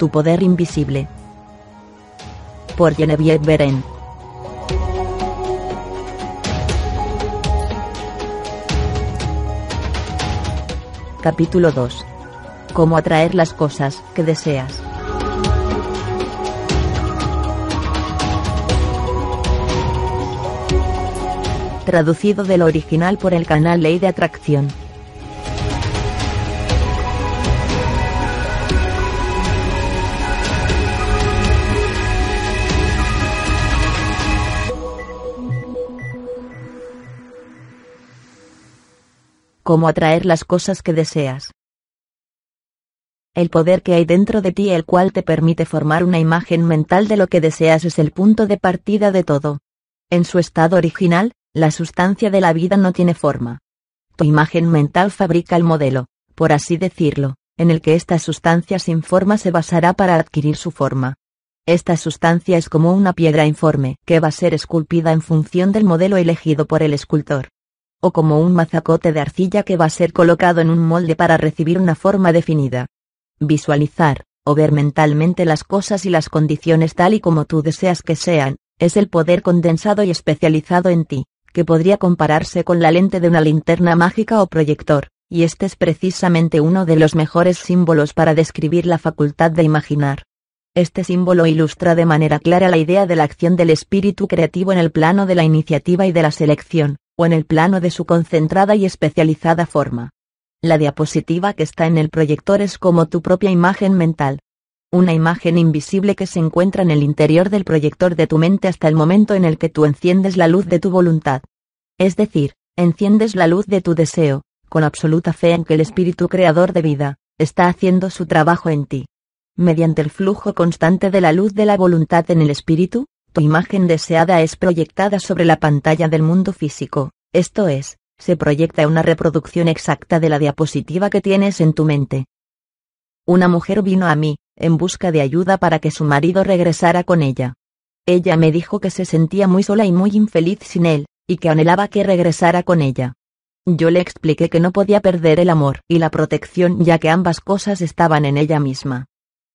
Tu poder invisible. Por Genevieve Beren. Capítulo 2. Cómo atraer las cosas que deseas. Traducido del original por el canal Ley de Atracción. Cómo atraer las cosas que deseas. El poder que hay dentro de ti el cual te permite formar una imagen mental de lo que deseas es el punto de partida de todo. En su estado original, la sustancia de la vida no tiene forma. Tu imagen mental fabrica el modelo, por así decirlo, en el que esta sustancia sin forma se basará para adquirir su forma. Esta sustancia es como una piedra informe que va a ser esculpida en función del modelo elegido por el escultor o como un mazacote de arcilla que va a ser colocado en un molde para recibir una forma definida. Visualizar, o ver mentalmente las cosas y las condiciones tal y como tú deseas que sean, es el poder condensado y especializado en ti, que podría compararse con la lente de una linterna mágica o proyector, y este es precisamente uno de los mejores símbolos para describir la facultad de imaginar. Este símbolo ilustra de manera clara la idea de la acción del espíritu creativo en el plano de la iniciativa y de la selección, o en el plano de su concentrada y especializada forma. La diapositiva que está en el proyector es como tu propia imagen mental. Una imagen invisible que se encuentra en el interior del proyector de tu mente hasta el momento en el que tú enciendes la luz de tu voluntad. Es decir, enciendes la luz de tu deseo, con absoluta fe en que el espíritu creador de vida, está haciendo su trabajo en ti. Mediante el flujo constante de la luz de la voluntad en el espíritu, tu imagen deseada es proyectada sobre la pantalla del mundo físico, esto es, se proyecta una reproducción exacta de la diapositiva que tienes en tu mente. Una mujer vino a mí, en busca de ayuda para que su marido regresara con ella. Ella me dijo que se sentía muy sola y muy infeliz sin él, y que anhelaba que regresara con ella. Yo le expliqué que no podía perder el amor y la protección ya que ambas cosas estaban en ella misma.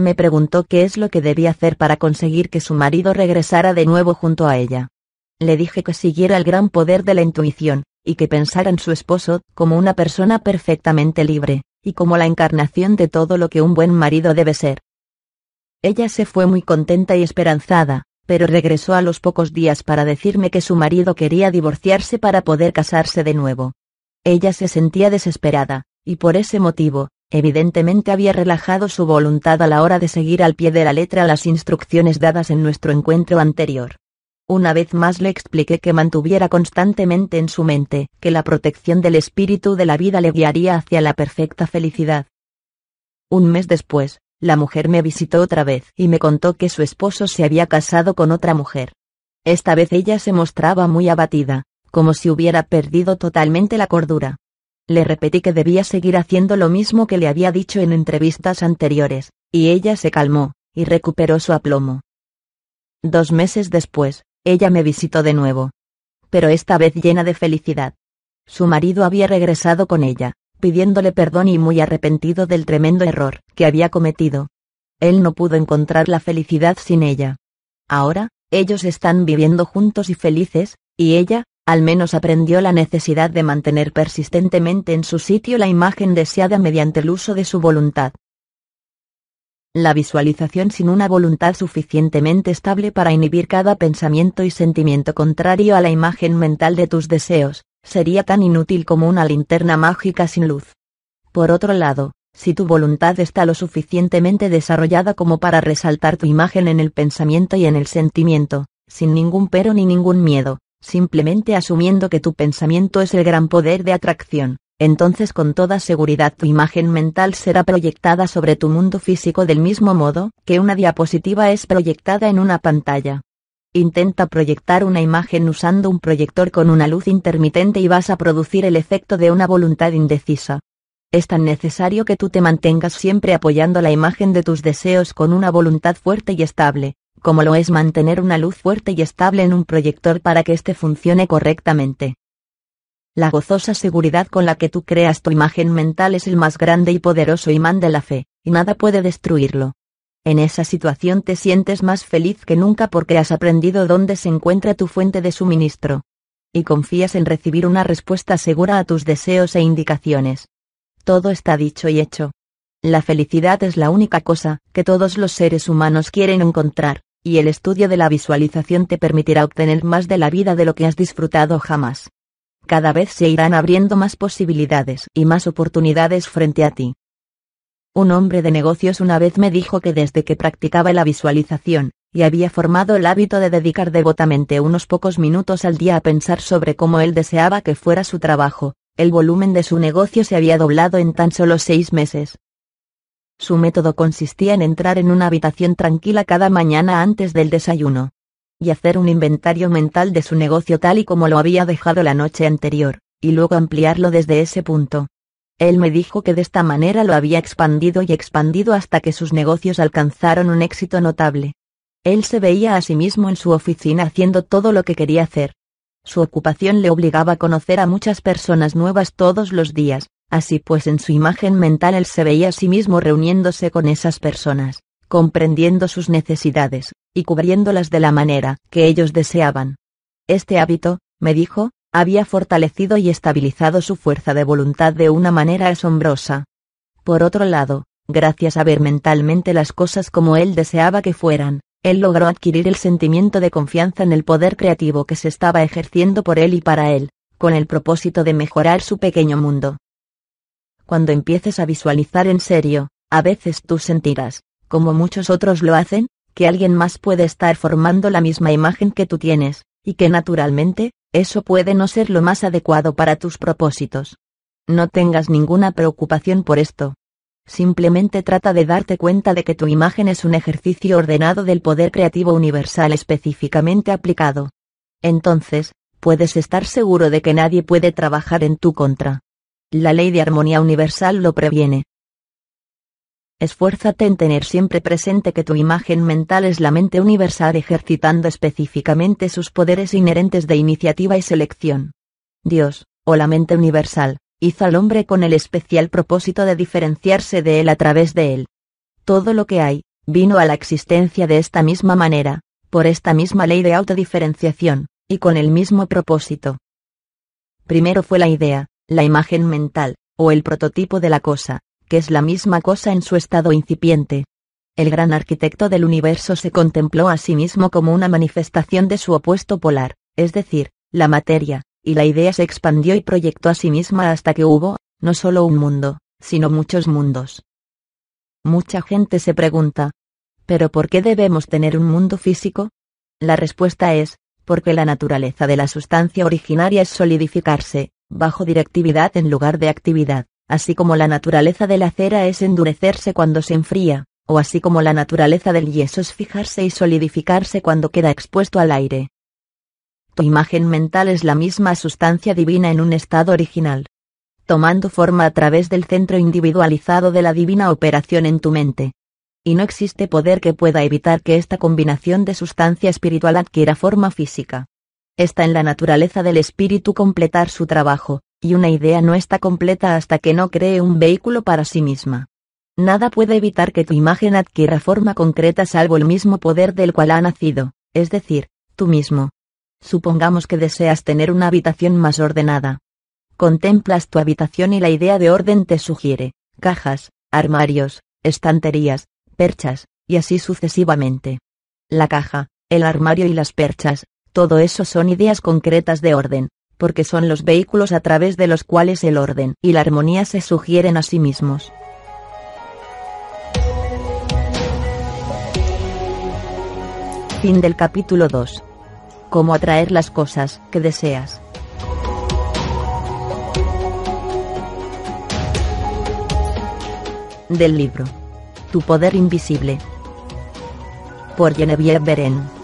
Me preguntó qué es lo que debía hacer para conseguir que su marido regresara de nuevo junto a ella. Le dije que siguiera el gran poder de la intuición, y que pensara en su esposo como una persona perfectamente libre, y como la encarnación de todo lo que un buen marido debe ser. Ella se fue muy contenta y esperanzada, pero regresó a los pocos días para decirme que su marido quería divorciarse para poder casarse de nuevo. Ella se sentía desesperada, y por ese motivo, Evidentemente había relajado su voluntad a la hora de seguir al pie de la letra las instrucciones dadas en nuestro encuentro anterior. Una vez más le expliqué que mantuviera constantemente en su mente que la protección del espíritu de la vida le guiaría hacia la perfecta felicidad. Un mes después, la mujer me visitó otra vez y me contó que su esposo se había casado con otra mujer. Esta vez ella se mostraba muy abatida, como si hubiera perdido totalmente la cordura. Le repetí que debía seguir haciendo lo mismo que le había dicho en entrevistas anteriores, y ella se calmó, y recuperó su aplomo. Dos meses después, ella me visitó de nuevo. Pero esta vez llena de felicidad. Su marido había regresado con ella, pidiéndole perdón y muy arrepentido del tremendo error que había cometido. Él no pudo encontrar la felicidad sin ella. Ahora, ellos están viviendo juntos y felices, y ella, al menos aprendió la necesidad de mantener persistentemente en su sitio la imagen deseada mediante el uso de su voluntad. La visualización sin una voluntad suficientemente estable para inhibir cada pensamiento y sentimiento contrario a la imagen mental de tus deseos, sería tan inútil como una linterna mágica sin luz. Por otro lado, si tu voluntad está lo suficientemente desarrollada como para resaltar tu imagen en el pensamiento y en el sentimiento, sin ningún pero ni ningún miedo, simplemente asumiendo que tu pensamiento es el gran poder de atracción, entonces con toda seguridad tu imagen mental será proyectada sobre tu mundo físico del mismo modo que una diapositiva es proyectada en una pantalla. Intenta proyectar una imagen usando un proyector con una luz intermitente y vas a producir el efecto de una voluntad indecisa. Es tan necesario que tú te mantengas siempre apoyando la imagen de tus deseos con una voluntad fuerte y estable, como lo es mantener una luz fuerte y estable en un proyector para que éste funcione correctamente. La gozosa seguridad con la que tú creas tu imagen mental es el más grande y poderoso imán de la fe, y nada puede destruirlo. En esa situación te sientes más feliz que nunca porque has aprendido dónde se encuentra tu fuente de suministro. Y confías en recibir una respuesta segura a tus deseos e indicaciones. Todo está dicho y hecho. La felicidad es la única cosa que todos los seres humanos quieren encontrar, y el estudio de la visualización te permitirá obtener más de la vida de lo que has disfrutado jamás. Cada vez se irán abriendo más posibilidades y más oportunidades frente a ti. Un hombre de negocios una vez me dijo que desde que practicaba la visualización, y había formado el hábito de dedicar devotamente unos pocos minutos al día a pensar sobre cómo él deseaba que fuera su trabajo, el volumen de su negocio se había doblado en tan solo seis meses. Su método consistía en entrar en una habitación tranquila cada mañana antes del desayuno. Y hacer un inventario mental de su negocio tal y como lo había dejado la noche anterior, y luego ampliarlo desde ese punto. Él me dijo que de esta manera lo había expandido y expandido hasta que sus negocios alcanzaron un éxito notable. Él se veía a sí mismo en su oficina haciendo todo lo que quería hacer. Su ocupación le obligaba a conocer a muchas personas nuevas todos los días, así pues en su imagen mental él se veía a sí mismo reuniéndose con esas personas, comprendiendo sus necesidades, y cubriéndolas de la manera que ellos deseaban. Este hábito, me dijo, había fortalecido y estabilizado su fuerza de voluntad de una manera asombrosa. Por otro lado, gracias a ver mentalmente las cosas como él deseaba que fueran, él logró adquirir el sentimiento de confianza en el poder creativo que se estaba ejerciendo por él y para él, con el propósito de mejorar su pequeño mundo. Cuando empieces a visualizar en serio, a veces tú sentirás, como muchos otros lo hacen, que alguien más puede estar formando la misma imagen que tú tienes, y que naturalmente, eso puede no ser lo más adecuado para tus propósitos. No tengas ninguna preocupación por esto. Simplemente trata de darte cuenta de que tu imagen es un ejercicio ordenado del poder creativo universal específicamente aplicado. Entonces, puedes estar seguro de que nadie puede trabajar en tu contra. La ley de armonía universal lo previene. Esfuérzate en tener siempre presente que tu imagen mental es la mente universal ejercitando específicamente sus poderes inherentes de iniciativa y selección. Dios, o la mente universal, hizo al hombre con el especial propósito de diferenciarse de él a través de él. Todo lo que hay, vino a la existencia de esta misma manera, por esta misma ley de autodiferenciación, y con el mismo propósito. Primero fue la idea, la imagen mental, o el prototipo de la cosa, que es la misma cosa en su estado incipiente. El gran arquitecto del universo se contempló a sí mismo como una manifestación de su opuesto polar, es decir, la materia, y la idea se expandió y proyectó a sí misma hasta que hubo, no solo un mundo, sino muchos mundos. Mucha gente se pregunta, ¿pero por qué debemos tener un mundo físico? La respuesta es, porque la naturaleza de la sustancia originaria es solidificarse, bajo directividad en lugar de actividad así como la naturaleza de la cera es endurecerse cuando se enfría, o así como la naturaleza del yeso es fijarse y solidificarse cuando queda expuesto al aire. Tu imagen mental es la misma sustancia divina en un estado original, tomando forma a través del centro individualizado de la divina operación en tu mente. Y no existe poder que pueda evitar que esta combinación de sustancia espiritual adquiera forma física. Está en la naturaleza del espíritu completar su trabajo, y una idea no está completa hasta que no cree un vehículo para sí misma. Nada puede evitar que tu imagen adquiera forma concreta salvo el mismo poder del cual ha nacido, es decir, tú mismo. Supongamos que deseas tener una habitación más ordenada. Contemplas tu habitación y la idea de orden te sugiere, cajas, armarios, estanterías, perchas, y así sucesivamente. La caja, el armario y las perchas, todo eso son ideas concretas de orden, porque son los vehículos a través de los cuales el orden y la armonía se sugieren a sí mismos. Fin del capítulo 2. Cómo atraer las cosas que deseas. Del libro. Tu poder invisible. Por Genevieve Beren.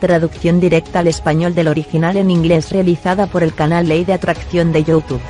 Traducción directa al español del original en inglés realizada por el canal Ley de Atracción de YouTube.